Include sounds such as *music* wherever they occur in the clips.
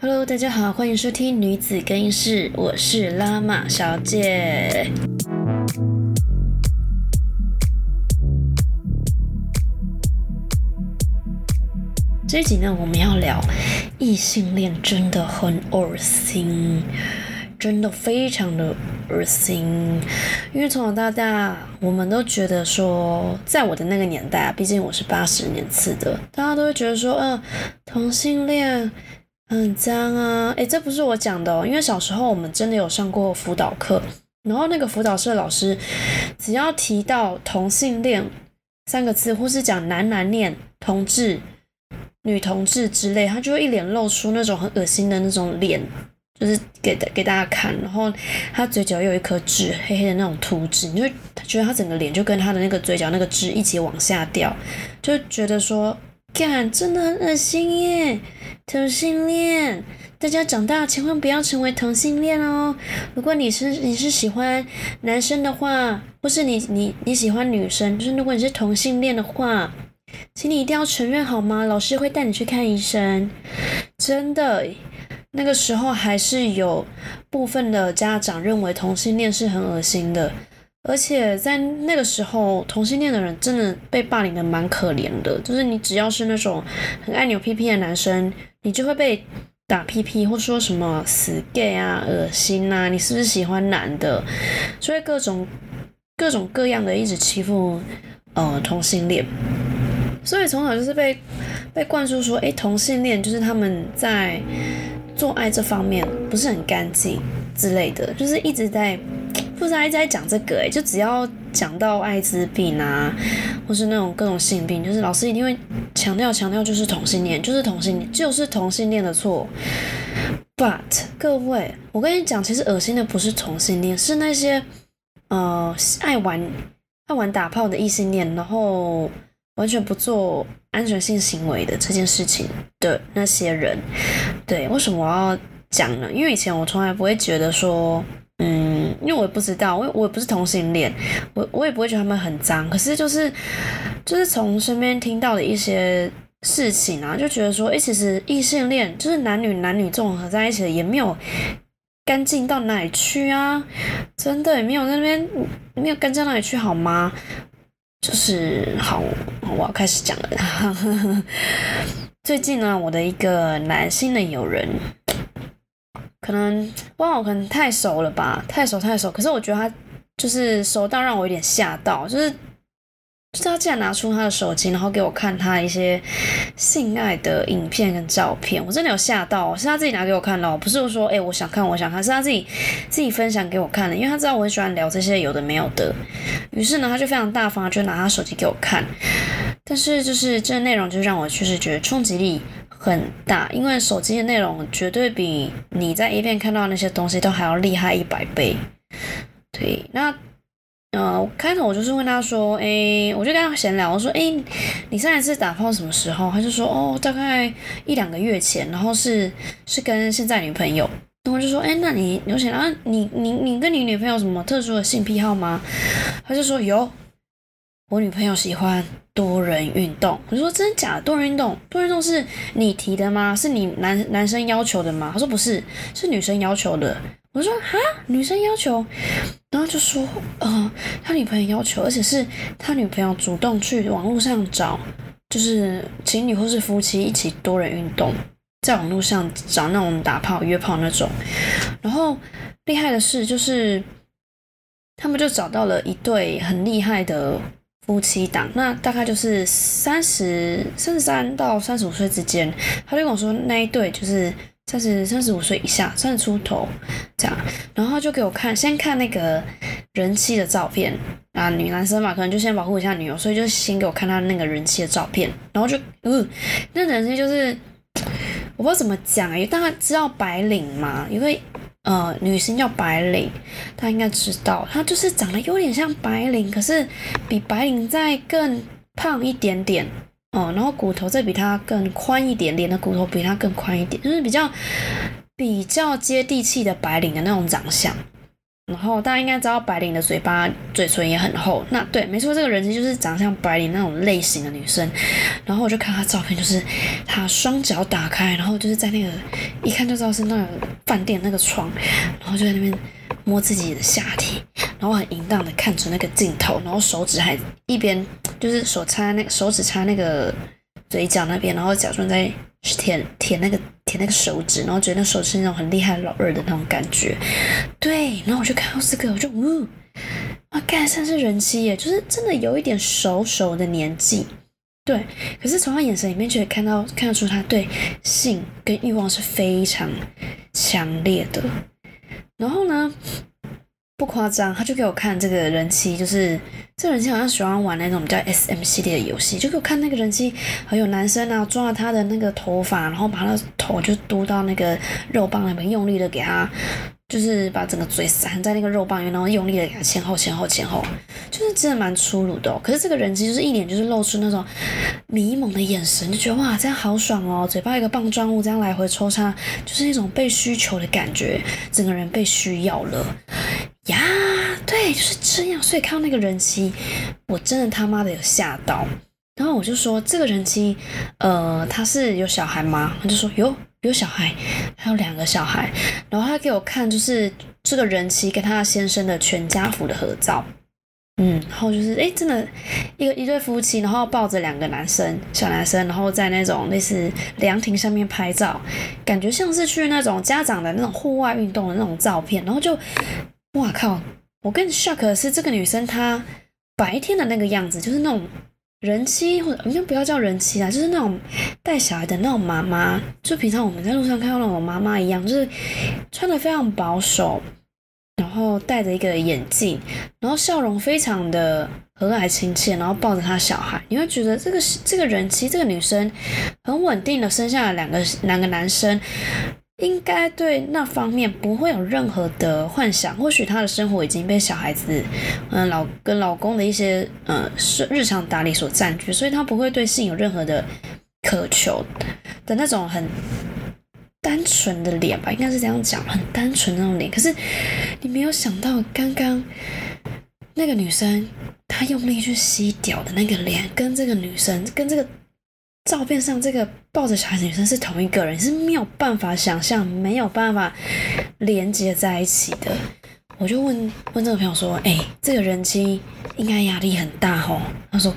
Hello，大家好，欢迎收听女子更衣室，我是拉玛小姐。这一集呢，我们要聊异性恋真的很恶心，真的非常的恶心。因为从小到大，我们都觉得说，在我的那个年代啊，毕竟我是八十年次的，大家都会觉得说，嗯，同性恋。很脏啊！诶，这不是我讲的哦，因为小时候我们真的有上过辅导课，然后那个辅导室的老师只要提到同性恋三个字，或是讲男男恋、同志、女同志之类，他就会一脸露出那种很恶心的那种脸，就是给给大家看，然后他嘴角有一颗痣，黑黑的那种凸痣，你就觉得他整个脸就跟他的那个嘴角那个痣一起往下掉，就觉得说。干，真的很恶心耶！同性恋，大家长大千万不要成为同性恋哦。如果你是你是喜欢男生的话，或是你你你喜欢女生，就是如果你是同性恋的话，请你一定要承认好吗？老师会带你去看医生。真的，那个时候还是有部分的家长认为同性恋是很恶心的。而且在那个时候，同性恋的人真的被霸凌的蛮可怜的。就是你只要是那种很爱扭屁屁的男生，你就会被打屁屁，或说什么死 gay 啊、恶心啊，你是不是喜欢男的？所以各种各种各样的一直欺负呃同性恋。所以从小就是被被灌输说，哎，同性恋就是他们在做爱这方面不是很干净之类的，就是一直在。不是一直在讲这个哎，就只要讲到艾滋病啊，或是那种各种性病，就是老师一定会强调强调，就是同性恋，就是同性恋，就是同性恋的错。But 各位，我跟你讲，其实恶心的不是同性恋，是那些呃爱玩爱玩打炮的异性恋，然后完全不做安全性行为的这件事情的那些人。对，为什么我要讲呢？因为以前我从来不会觉得说。嗯，因为我也不知道，我我也不是同性恋，我我也不会觉得他们很脏。可是就是就是从身边听到的一些事情啊，就觉得说，哎，其实异性恋就是男女男女综合在一起的，也没有干净到哪里去啊，真的没有那边没有干净到哪里去好吗？就是好，我要开始讲了。*laughs* 最近呢，我的一个男性的友人。可能不知道，可能太熟了吧，太熟太熟。可是我觉得他就是熟到让我有点吓到，就是就是他竟然拿出他的手机，然后给我看他一些性爱的影片跟照片，我真的有吓到。是他自己拿给我看的，不是说哎我想看我想看，是他自己自己分享给我看的，因为他知道我很喜欢聊这些有的没有的。于是呢，他就非常大方，就拿他手机给我看。但是就是这内容就让我确实觉得冲击力。很大，因为手机的内容绝对比你在 A 片看到那些东西都还要厉害一百倍。对，那呃，开头我就是问他说，哎，我就跟他闲聊，我说，哎，你上一次打炮什么时候？他就说，哦，大概一两个月前，然后是是跟现在女朋友。然后我就说，哎，那你有想到，你你你跟你女朋友什么特殊的性癖好吗？他就说有。我女朋友喜欢多人运动，我就说真的假的？多人运动，多人运动是你提的吗？是你男男生要求的吗？他说不是，是女生要求的。我说哈，女生要求，然后就说，呃，他女朋友要求，而且是他女朋友主动去网络上找，就是情侣或是夫妻一起多人运动，在网络上找那种打炮约炮那种。然后厉害的是，就是他们就找到了一对很厉害的。夫妻档，那大概就是三十三十三到三十五岁之间。他就跟我说，那一对就是三十三十五岁以下，三十出头这样。然后就给我看，先看那个人妻的照片啊，女男生嘛，可能就先保护一下女友，所以就先给我看他那个人妻的照片。然后就，嗯，那人妻就是我不知道怎么讲哎，大家知道白领嘛？因为。呃，女生叫白领，她应该知道，她就是长得有点像白领，可是比白领再更胖一点点哦，然后骨头再比她更宽一点，脸的骨头比她更宽一点，就是比较比较接地气的白领的那种长相。然后大家应该知道白领的嘴巴嘴唇也很厚，那对，没错，这个人其实就是长得像白领那种类型的女生。然后我就看她照片，就是她双脚打开，然后就是在那个一看就知道是那个饭店那个床，然后就在那边摸自己的下体，然后很淫荡的看着那个镜头，然后手指还一边就是手插那个手指插那个嘴角那边，然后假装在舔舔那个。舔那个手指，然后觉得那手是那种很厉害老二的那种感觉，对，然后我就看到这个，我就呜，哇，干，算是人妻耶，就是真的有一点熟熟的年纪，对，可是从他眼神里面就可以看到看得出他对性跟欲望是非常强烈的，然后呢？不夸张，他就给我看这个人妻，就是这人妻好像喜欢玩那种比较 S M 系列的游戏，就给我看那个人妻，还有男生啊抓他的那个头发，然后把他的头就嘟到那个肉棒里面，用力的给他，就是把整个嘴塞在那个肉棒里面，然后用力的给他前后前后前后，就是真的蛮粗鲁的。可是这个人妻就是一脸就是露出那种迷蒙的眼神，就觉得哇这样好爽哦，嘴巴一个棒状物这样来回抽插，就是那种被需求的感觉，整个人被需要了。呀，对，就是这样。所以看到那个人妻，我真的他妈的有吓到。然后我就说，这个人妻，呃，他是有小孩吗？他就说有，有小孩，还有两个小孩。然后他给我看，就是这个人妻跟他先生的全家福的合照。嗯，然后就是哎，真的一个一对夫妻，然后抱着两个男生，小男生，然后在那种类似凉亭上面拍照，感觉像是去那种家长的那种户外运动的那种照片，然后就。哇靠！我更 shock 的是这个女生，她白天的那个样子，就是那种人妻，或者应该不要叫人妻啦，就是那种带小孩的那种妈妈，就平常我们在路上看到那种妈妈一样，就是穿的非常保守，然后戴着一个眼镜，然后笑容非常的和蔼亲切，然后抱着她小孩，你会觉得这个这个人妻，这个女生很稳定的生下了两个两个男生。应该对那方面不会有任何的幻想，或许她的生活已经被小孩子，嗯，老跟老公的一些呃是日常打理所占据，所以她不会对性有任何的渴求的那种很单纯的脸吧，应该是这样讲，很单纯那种脸。可是你没有想到，刚刚那个女生她用力去吸屌的那个脸，跟这个女生跟这个。照片上这个抱着小孩的女生是同一个人，是没有办法想象、没有办法连接在一起的。我就问问这个朋友说：“哎，这个人妻应该压力很大吼？”他说：“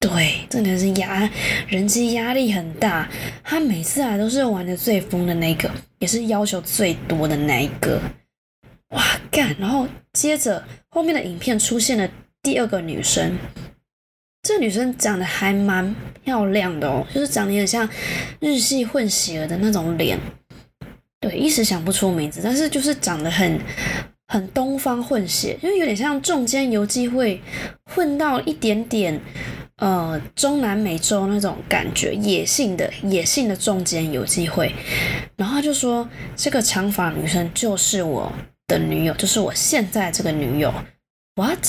对，这个是压人妻压力很大。他每次来都是玩的最疯的那个，也是要求最多的那一个。哇干！然后接着后面的影片出现了第二个女生。”这女生长得还蛮漂亮的哦，就是长得有点像日系混血儿的那种脸，对，一时想不出名字，但是就是长得很很东方混血，因为有点像中间游记会混到一点点呃中南美洲那种感觉，野性的野性的中间游记会，然后他就说这个长发女生就是我的女友，就是我现在这个女友，what？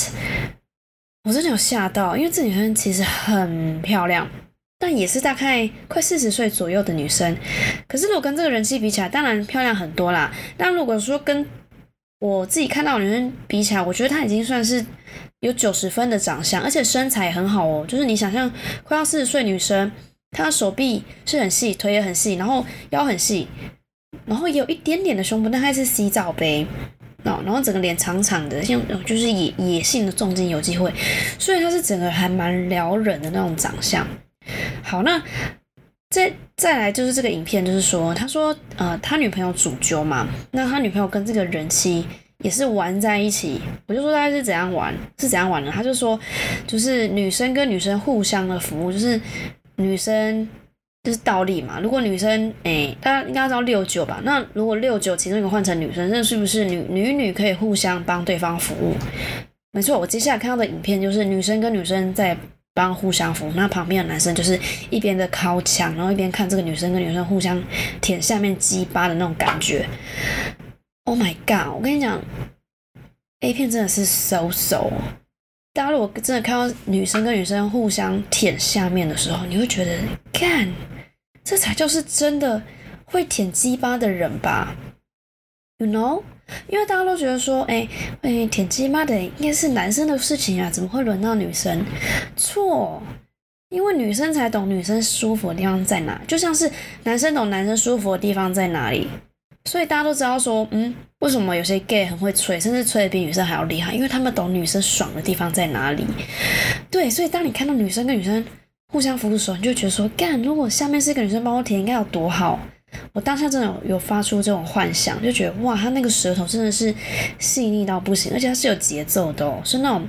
我真的有吓到，因为这女生其实很漂亮，但也是大概快四十岁左右的女生。可是如果跟这个人气比起来，当然漂亮很多啦。但如果说跟我自己看到的女生比起来，我觉得她已经算是有九十分的长相，而且身材很好哦。就是你想象快要四十岁女生，她的手臂是很细，腿也很细，然后腰很细，然后也有一点点的胸部，但还是 C 罩杯。然后整个脸长长的，像就是野野性的重金有机会，所以他是整个还蛮撩人的那种长相。好，那再再来就是这个影片，就是说他说呃他女朋友主揪嘛，那他女朋友跟这个人妻也是玩在一起，我就说他是怎样玩，是怎样玩的，他就说就是女生跟女生互相的服务，就是女生。就是倒立嘛。如果女生，哎，大家应该知道六九吧？那如果六九其中一个换成女生，那是不是女女女可以互相帮对方服务？没错，我接下来看到的影片就是女生跟女生在帮互相服务，那旁边的男生就是一边的靠墙，然后一边看这个女生跟女生互相舔下面鸡巴的那种感觉。Oh my god！我跟你讲，A 片真的是 so so。大家如果真的看到女生跟女生互相舔下面的时候，你会觉得，看，这才就是真的会舔鸡巴的人吧？You know？因为大家都觉得说，哎哎，舔鸡巴的应该是男生的事情啊，怎么会轮到女生？错，因为女生才懂女生舒服的地方在哪，就像是男生懂男生舒服的地方在哪里。所以大家都知道说，嗯，为什么有些 gay 很会吹，甚至吹的比女生还要厉害？因为他们懂女生爽的地方在哪里。对，所以当你看到女生跟女生互相扶的时候，你就觉得说，干，如果下面是一个女生帮我舔，应该有多好。我当下真的有发出这种幻想，就觉得哇，他那个舌头真的是细腻到不行，而且它是有节奏的哦，是那种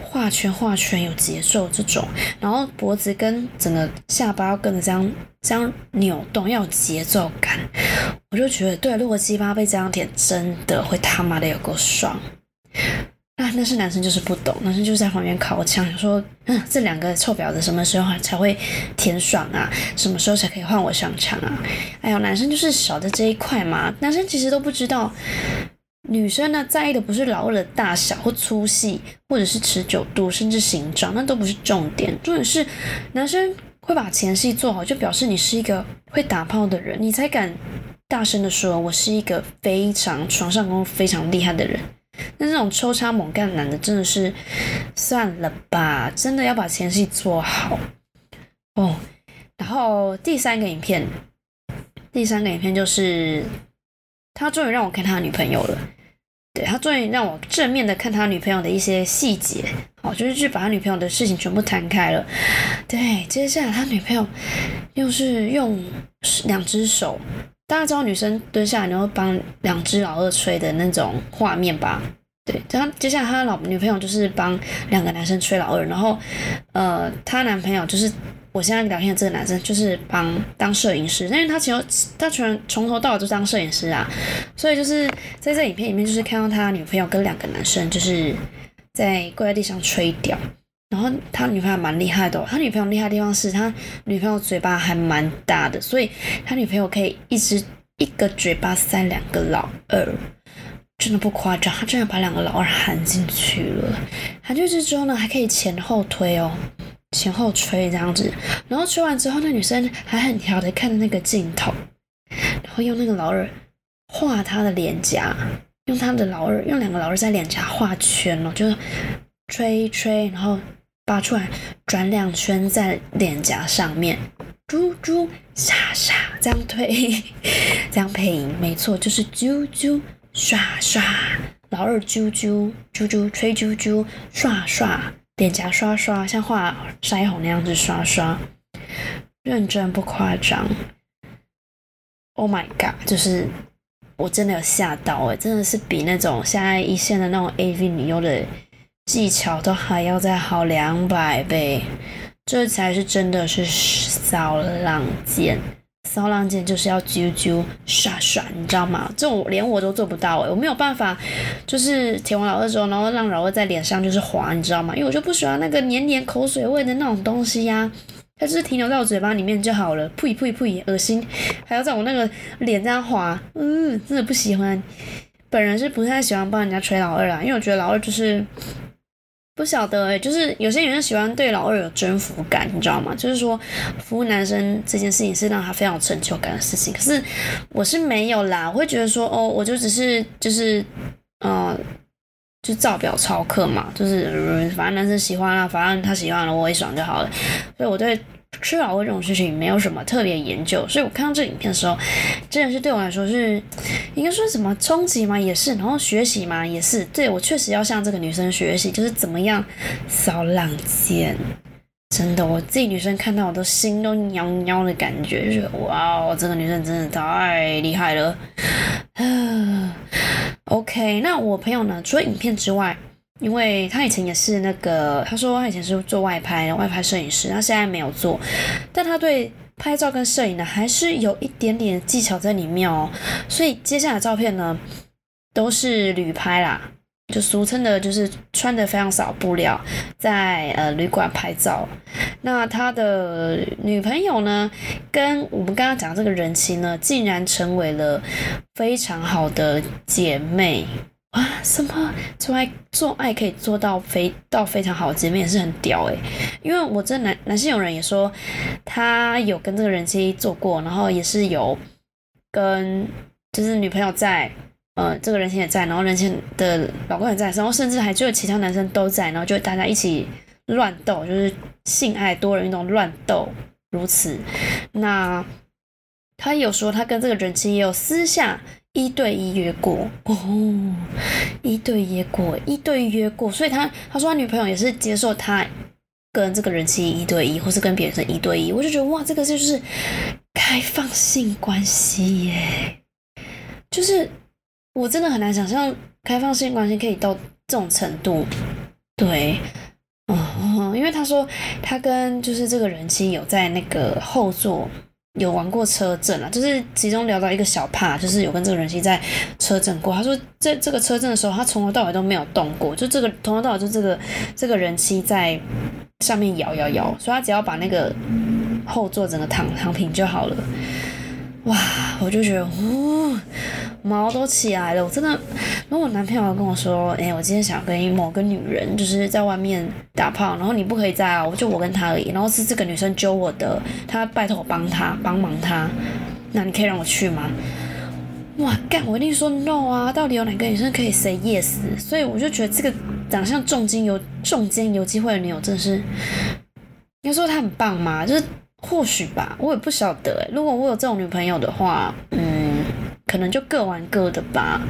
画圈画圈有节奏这种，然后脖子跟整个下巴要跟着这样这样扭动，要有节奏感。我就觉得，对，如果鸡巴被这样舔，真的会他妈的有够爽。啊，但是男生就是不懂，男生就是在旁边靠枪，说：“嗯，这两个臭婊子什么时候才会舔爽啊？什么时候才可以换我上场啊？”哎呦，男生就是少的这一块嘛。男生其实都不知道，女生呢在意的不是老二的大小或粗细，或者是持久度，甚至形状，那都不是重点。重点是，男生会把前戏做好，就表示你是一个会打炮的人，你才敢大声的说：“我是一个非常床上功夫非常厉害的人。” *laughs* 那这种抽插猛干男的真的是算了吧，真的要把前戏做好哦。然后第三个影片，第三个影片就是他终于让我看他女朋友了，对他终于让我正面的看他女朋友的一些细节，哦，就是去把他女朋友的事情全部摊开了。对，接下来他女朋友又是用两只手。大家知道女生蹲下来然后帮两只老二吹的那种画面吧？对，然后接下来他老女朋友就是帮两个男生吹老二，然后呃，他男朋友就是我现在聊天的这个男生，就是帮当摄影师，因为他其实他全从头到尾都当摄影师啊，所以就是在这影片里面就是看到他女朋友跟两个男生就是在跪在地上吹屌。然后他女朋友蛮厉害的，他女朋友厉害的地方是他女朋友嘴巴还蛮大的，所以他女朋友可以一直一个嘴巴塞两个老二，真的不夸张，他真的把两个老二含进去了。含进去之后呢，还可以前后推哦，前后吹这样子。然后吹完之后，那女生还很调的看着那个镜头，然后用那个老二画他的脸颊，用他的老二用两个老二在脸颊画圈哦，就是吹吹，然后。拔出来，转两圈在脸颊上面，啾啾沙沙，*laughs* 这样推，这样配音，没错，就是啾啾刷刷，老二啾啾啾啾吹啾啾刷刷，脸颊刷刷，像画腮红那样子刷刷，认真不夸张。Oh my god，就是我真的有吓到哎，真的是比那种现在一线的那种 AV 女优的。技巧都还要再好两百倍，这才是真的是骚浪剑。骚浪剑就是要啾啾刷刷，你知道吗？这种连我都做不到诶，我没有办法，就是舔完老二之后，然后让老二在脸上就是滑，你知道吗？因为我就不喜欢那个黏黏口水味的那种东西呀，它就是停留在我嘴巴里面就好了。呸呸呸，恶心！还要在我那个脸这样滑，嗯，真的不喜欢。本人是不太喜欢帮人家吹老二啦，因为我觉得老二就是。不晓得哎，就是有些女生喜欢对老二有征服感，你知道吗？就是说服务男生这件事情是让他非常有成就感的事情。可是我是没有啦，我会觉得说哦，我就只是就是嗯，就照表操课嘛，就是反正男生喜欢啊，反正他喜欢了，我也爽就好了。所以我对。吃老味这种事情没有什么特别研究，所以我看到这影片的时候，真的是对我来说是应该说什么冲击嘛？也是，然后学习嘛？也是。对我确实要向这个女生学习，就是怎么样骚浪贱。真的，我自己女生看到我都心都喵喵的感觉，就是哇哦，这个女生真的太厉害了。*sighs* OK，那我朋友呢？除了影片之外。因为他以前也是那个，他说他以前是做外拍外拍摄影师，他现在没有做，但他对拍照跟摄影呢还是有一点点技巧在里面哦。所以接下来照片呢都是旅拍啦，就俗称的就是穿的非常少布料，在呃旅馆拍照。那他的女朋友呢，跟我们刚刚讲这个人妻呢，竟然成为了非常好的姐妹。啊，什么做爱做爱可以做到非到非常好的姐妹也是很屌诶。因为我这男男性友人也说他有跟这个人妻做过，然后也是有跟就是女朋友在呃，这个人妻也在，然后人妻的老公也在，然后甚至还就有其他男生都在，然后就大家一起乱斗，就是性爱多人运动乱斗如此。那他有说他跟这个人妻也有私下一对一约过。哦，一对一约过，一对一约过，所以他他说他女朋友也是接受他跟这个人妻一对一，或是跟别人是一对一，我就觉得哇，这个就是开放性关系耶，就是。我真的很难想象开放性关系可以到这种程度，对，嗯，因为他说他跟就是这个人妻有在那个后座有玩过车震啊，就是其中聊到一个小帕，就是有跟这个人妻在车震过。他说在这个车震的时候，他从头到尾都没有动过，就这个从头到尾就这个这个人妻在上面摇摇摇，所以他只要把那个后座整个躺躺平就好了。哇，我就觉得，呜，毛都起来了。我真的，如果我男朋友跟我说，哎，我今天想跟某个女人就是在外面打炮，然后你不可以在啊，我就我跟他而已。然后是这个女生揪我的，她拜托我帮他帮忙他，那你可以让我去吗？哇，干，我一定说 no 啊！到底有哪个女生可以 say yes？所以我就觉得这个长相重金有重金有机会的女友，真的是，你说她很棒吗？就是。或许吧，我也不晓得。如果我有这种女朋友的话，嗯，可能就各玩各的吧。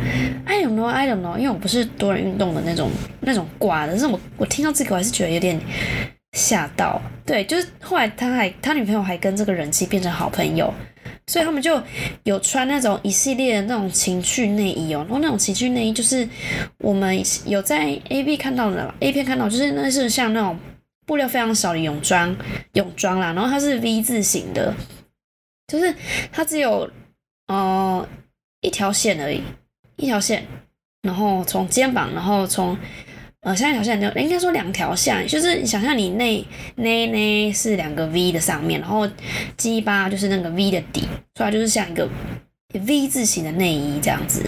I don't know, I don't know，因为我不是多人运动的那种那种挂的。但是我我听到这个，我还是觉得有点吓到。对，就是后来他还他女朋友还跟这个人气变成好朋友，所以他们就有穿那种一系列的那种情趣内衣哦。然后那种情趣内衣就是我们有在 A B 看到的 A 片看到，就是那是像那种。布料非常少的泳装，泳装啦，然后它是 V 字形的，就是它只有呃一条线而已，一条线，然后从肩膀，然后从呃像一条线应该说两条线，就是你想象你内内内是两个 V 的上面，然后鸡巴就是那个 V 的底，所以就是像一个 V 字形的内衣这样子，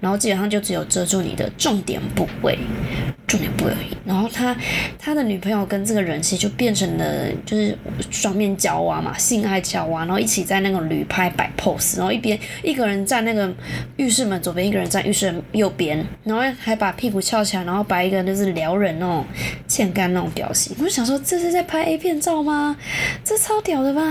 然后基本上就只有遮住你的重点部位。重点不而已，然后他他的女朋友跟这个人其实就变成了就是双面胶娃嘛，性爱胶娃，然后一起在那个旅拍摆 pose，然后一边一个人站那个浴室门左边，一个人站浴室门右边，然后还把屁股翘起来，然后摆一个就是撩人那种欠干那种表情。我就想说这是在拍 A 片照吗？这超屌的吧？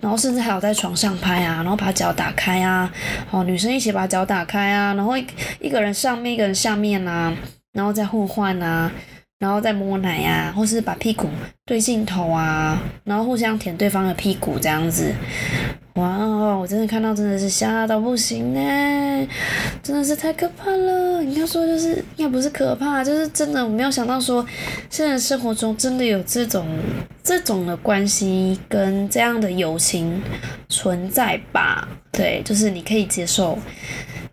然后甚至还有在床上拍啊，然后把脚打开啊，哦女生一起把脚打开啊，然后一一个人上面一个人下面啊。然后再互换啊，然后再摸奶呀，或是把屁股对镜头啊，然后互相舔对方的屁股这样子。哇哦，我真的看到真的是吓到不行呢，真的是太可怕了。应该说就是应该不是可怕，就是真的我没有想到说现在生活中真的有这种这种的关系跟这样的友情存在吧？对，就是你可以接受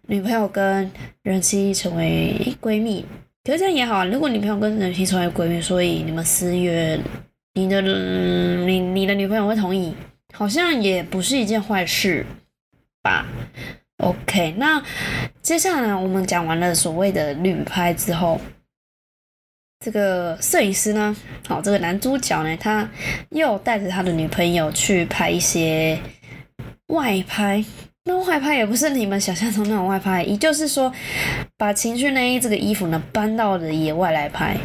女朋友跟人妻成为闺蜜。可是这样也好啊，如果女朋友跟人妻成为闺蜜，所以你们私约，你的你你的女朋友会同意，好像也不是一件坏事吧？OK，那接下来我们讲完了所谓的旅拍之后，这个摄影师呢，好，这个男主角呢，他又带着他的女朋友去拍一些外拍。那外拍也不是你们想象中那种外拍，也就是说，把情趣内衣这个衣服呢搬到了野外来拍。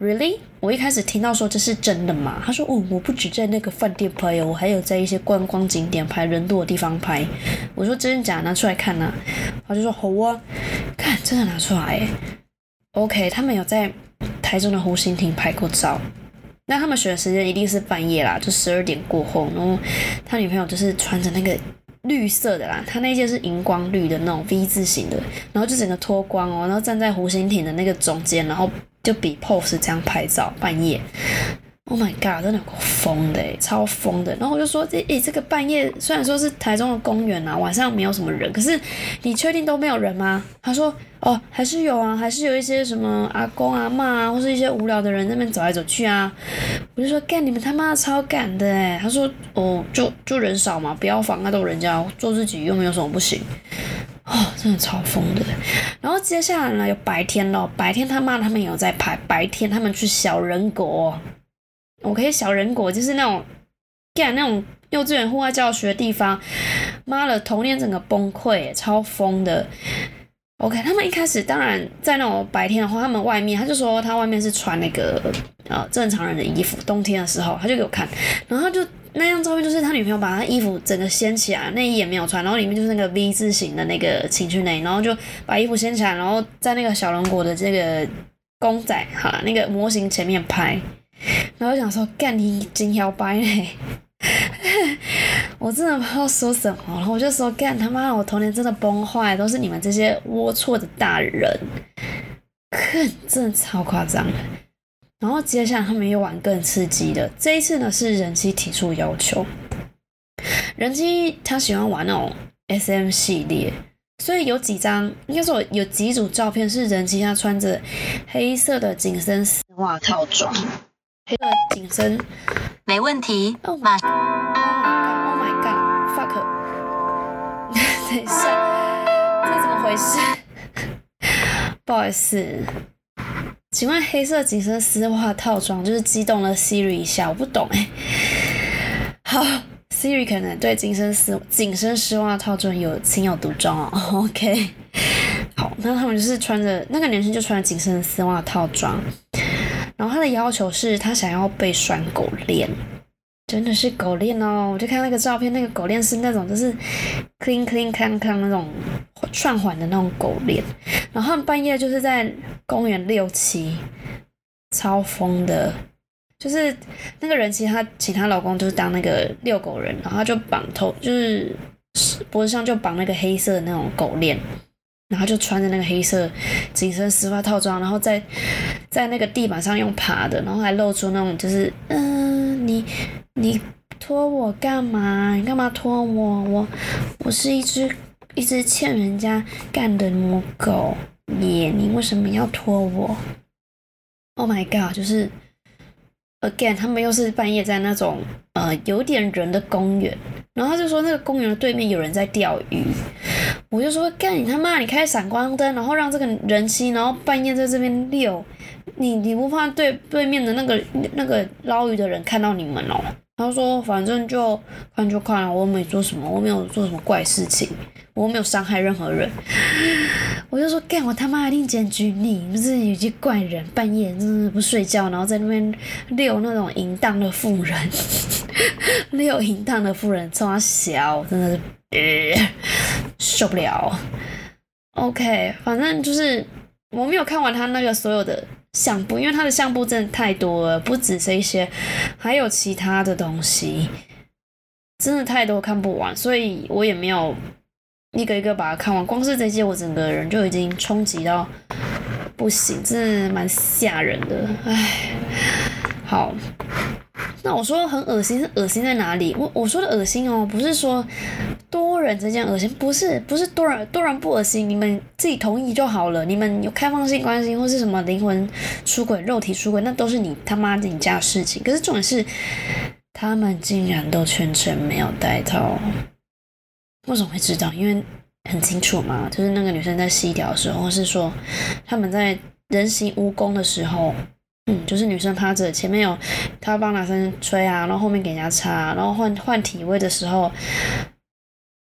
Really？我一开始听到说这是真的吗？他说哦，我不止在那个饭店拍哦，我还有在一些观光景点拍，人多的地方拍。我说真的假？拿出来看呐。他就说好啊，看真的拿出来。OK，他们有在台中的湖心亭拍过照。那他们选的时间一定是半夜啦，就十二点过后。然后他女朋友就是穿着那个。绿色的啦，它那件是荧光绿的那种 V 字形的，然后就整个脱光哦，然后站在湖心亭的那个中间，然后就比 pose 这样拍照，半夜。Oh my god，真的够疯的超疯的。然后我就说，这诶，这个半夜虽然说是台中的公园啊，晚上没有什么人，可是你确定都没有人吗？他说，哦，还是有啊，还是有一些什么阿公阿妈啊，或是一些无聊的人那边走来走去啊。我就说，干你们他妈超赶的诶他说，哦，就就人少嘛，不要妨碍到人家做自己又没有什么不行。哦，真的超疯的。然后接下来呢，有白天咯，白天他妈他们有在拍，白天他们去小人国。我可以小人国，就是那种干那种幼稚园户外教学的地方，妈的，童年整个崩溃，超疯的。OK，他们一开始当然在那种白天的话，他们外面他就说他外面是穿那个呃正常人的衣服，冬天的时候他就给我看，然后就那张照片就是他女朋友把他衣服整个掀起来，内衣也没有穿，然后里面就是那个 V 字形的那个情趣内衣，然后就把衣服掀起来，然后在那个小龙果的这个公仔哈那个模型前面拍，*laughs* 然后想说干你金条白嘞。*laughs* 我真的不知道说什么，然后我就说干他妈的，我童年真的崩坏，都是你们这些龌龊的大人，哼，真的超夸张。然后接下来他们又玩更刺激的，这一次呢是人机提出要求，人机他喜欢玩那种 SM 系列，所以有几张应该说有几组照片是人机他穿着黑色的紧身丝袜套装，黑色紧身。没问题。Oh my god! Oh my god! Fuck! *laughs* 等一下，这怎么回事？不好意思，请问黑色紧身丝袜套装就是激动了 Siri 一下，我不懂哎。好，Siri 可能对紧身丝紧身丝袜套装有情有独钟哦。OK，好，那他们就是穿着那个男生就穿着紧身丝袜套装。然后他的要求是他想要被拴狗链，真的是狗链哦！我就看那个照片，那个狗链是那种就是 clean clean 康康那种串环的那种狗链。然后半夜就是在公园遛七，超疯的。就是那个人其实他请她老公就是当那个遛狗人，然后他就绑头就是脖子上就绑那个黑色的那种狗链。然后就穿着那个黑色紧身丝袜套装，然后在在那个地板上用爬的，然后还露出那种就是，嗯，你你拖我干嘛？你干嘛拖我？我我是一只一只欠人家干的母狗耶！你为什么要拖我？Oh my god！就是 again，他们又是半夜在那种呃有点人的公园，然后他就说那个公园的对面有人在钓鱼。我就说干你他妈！你开闪光灯，然后让这个人妻，然后半夜在这边遛，你你不怕对对面的那个那个捞鱼的人看到你们哦？他说反正就看就看了，我没做什么，我没有做什么怪事情，我没有伤害任何人。我就说干我他妈一定检举你，不是有些怪人半夜真的不睡觉，然后在那边遛那种淫荡的妇人，*laughs* 遛淫荡的妇人冲他笑，真的是。呃，受不了。OK，反正就是我没有看完他那个所有的相簿，因为他的相簿真的太多了，不止这些，还有其他的东西，真的太多看不完，所以我也没有一个一个把它看完。光是这些，我整个人就已经冲击到不行，真的蛮吓人的。唉，好。*laughs* 那我说很恶心，是恶心在哪里？我我说的恶心哦，不是说多人之间恶心，不是不是多人多人不恶心，你们自己同意就好了。你们有开放性关系或是什么灵魂出轨、肉体出轨，那都是你他妈的你家的事情。可是重点是，他们竟然都全程没有戴套，为什么会知道？因为很清楚嘛，就是那个女生在吸屌的时候，或是说他们在人形蜈蚣的时候。嗯，就是女生趴着，前面有她帮男生吹啊，然后后面给人家擦，然后换换体位的时候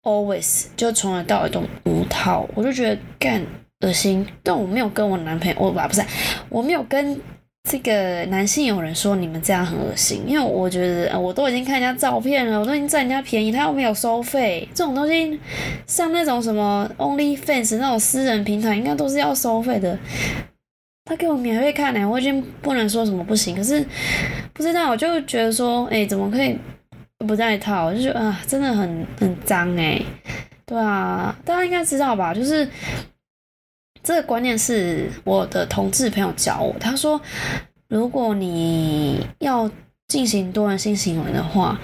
，always 就从头到尾都无套，我就觉得干恶心。但我没有跟我男朋友，我吧不是，我没有跟这个男性有人说你们这样很恶心，因为我觉得我都已经看人家照片了，我都已经占人家便宜，他又没有收费，这种东西像那种什么 OnlyFans 那种私人平台，应该都是要收费的。他给我免费看呢，我已经不能说什么不行，可是不知道，我就觉得说，哎，怎么可以不戴套？就是啊，真的很很脏哎，对啊，大家应该知道吧？就是这个观念是我的同志朋友教我，他说，如果你要进行多人性行为的话，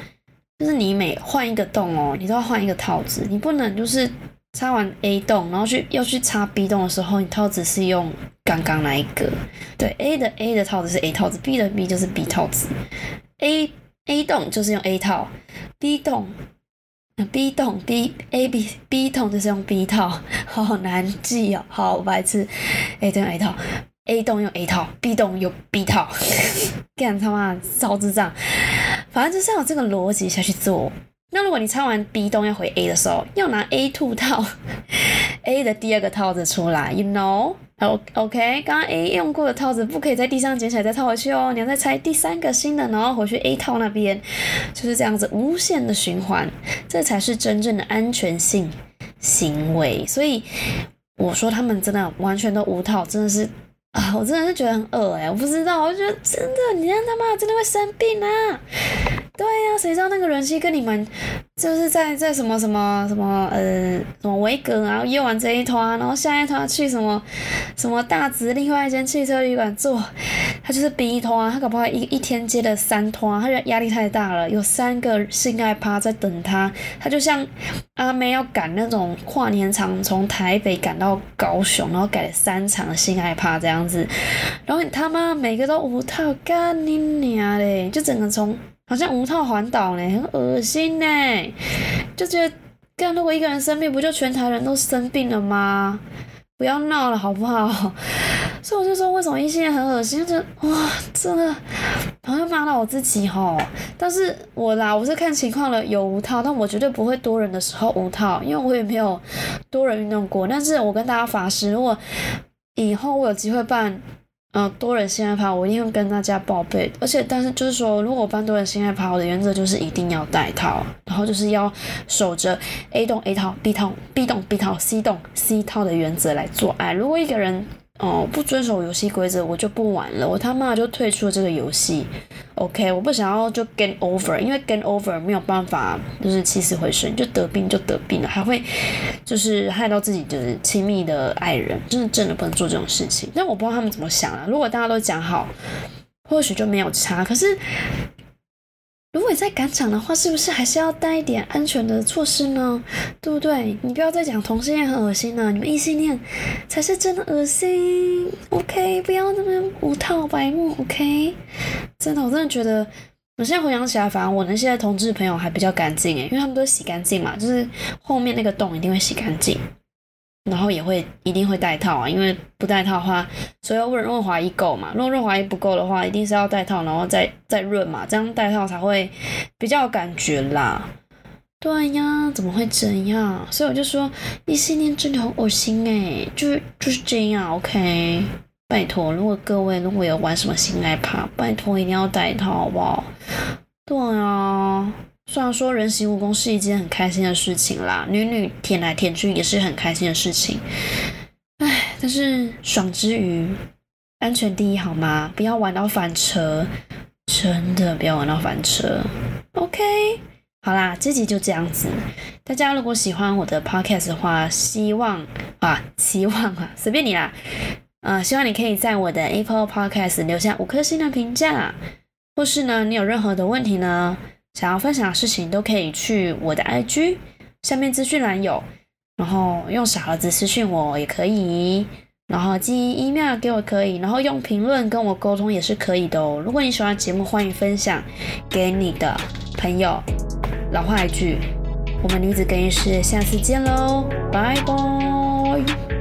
就是你每换一个洞哦，你都要换一个套子，你不能就是。插完 A 洞，然后去要去插 B 洞的时候，你套子是用刚刚那一个。对，A 的 A 的套子是 A 套子，B 的 B 就是 B 套子。A A 洞就是用 A 套，B 洞 B 洞 B A B B 洞就是用 B 套，*laughs* 好难记哦，好白痴。A 洞 A 套，A 洞用 A 套，B 洞用 B 套，*laughs* 干他妈超智障。反正就是要这个逻辑下去做。那如果你拆完 B 洞要回 A 的时候，要拿 A two 套 *laughs* A 的第二个套子出来，you know？O OK，刚刚 A 用过的套子不可以在地上捡起来再套回去哦，你要再拆第三个新的，然后回去 A 套那边，就是这样子无限的循环，这才是真正的安全性行为。所以我说他们真的完全都无套，真的是啊，我真的是觉得很恶哎，我不知道，我觉得真的，你让他妈真的会生病啊！对呀，谁知道那个人气跟你们就是在在什么什么什么呃什么维格，然后约完这一团，然后下一团去什么什么大直另外一间汽车旅馆做，他就是 B 团，他搞不好一一天接了三团，他觉得压力太大了，有三个性爱趴在等他，他就像阿妹要赶那种跨年场，从台北赶到高雄，然后改了三场性爱趴这样子，然后他妈每个都五套，干你娘嘞，就整个从。好像无套环岛呢，很恶心呢，就觉得，干如果一个人生病，不就全台人都生病了吗？不要闹了好不好？*laughs* 所以我就说，为什么异性恋很恶心？就哇，真的好像骂到我自己吼。但是我啦，我是看情况了，有无套，但我绝对不会多人的时候无套，因为我也没有多人运动过。但是我跟大家发誓，如果以后我有机会办。嗯，多人性爱趴，我一定会跟大家报备。而且，但是就是说，如果办多人性爱趴，我的原则就是一定要带套，然后就是要守着 A 栋 A 套，B 套 B 栋 B 套，C 栋 C 套的原则来做爱。如果一个人哦，不遵守游戏规则，我就不玩了，我他妈就退出了这个游戏。OK，我不想要就 game over，因为 game over 没有办法就是起死回生，就得病就得病了，还会就是害到自己就是亲密的爱人，真的真的不能做这种事情。但我不知道他们怎么想啊。如果大家都讲好，或许就没有差。可是。如果你在赶场的话，是不是还是要带一点安全的措施呢？对不对？你不要再讲同性恋很恶心了，你们异性恋才是真的恶心。OK，不要那么无套白目。OK，真的，我真的觉得，我现在回想起来，反正我那些同志朋友还比较干净诶，因为他们都洗干净嘛，就是后面那个洞一定会洗干净。然后也会一定会带套啊，因为不带套的话，所以要润润滑液够嘛。如果润滑液不够的话，一定是要带套，然后再再润嘛，这样带套才会比较有感觉啦。对呀，怎么会这样？所以我就说异性恋真的很恶心诶，就是就是这样。OK，拜托，如果各位如果有玩什么性爱趴，拜托一定要带套，好不好？对啊。虽然说人形蜈蚣是一件很开心的事情啦，女女舔来舔去也是很开心的事情，唉，但是爽之余，安全第一好吗？不要玩到翻车，真的不要玩到翻车。OK，好啦，这集就这样子。大家如果喜欢我的 Podcast 的话，希望啊，希望啊，随便你啦，呃，希望你可以在我的 Apple Podcast 留下五颗星的评价，或是呢，你有任何的问题呢？想要分享的事情都可以去我的 IG 下面资讯栏有，然后用小盒子私讯我也可以，然后寄 email 给我可以，然后用评论跟我沟通也是可以的哦。如果你喜欢节目，欢迎分享给你的朋友。老话一句，我们女子更衣室下次见喽，拜拜。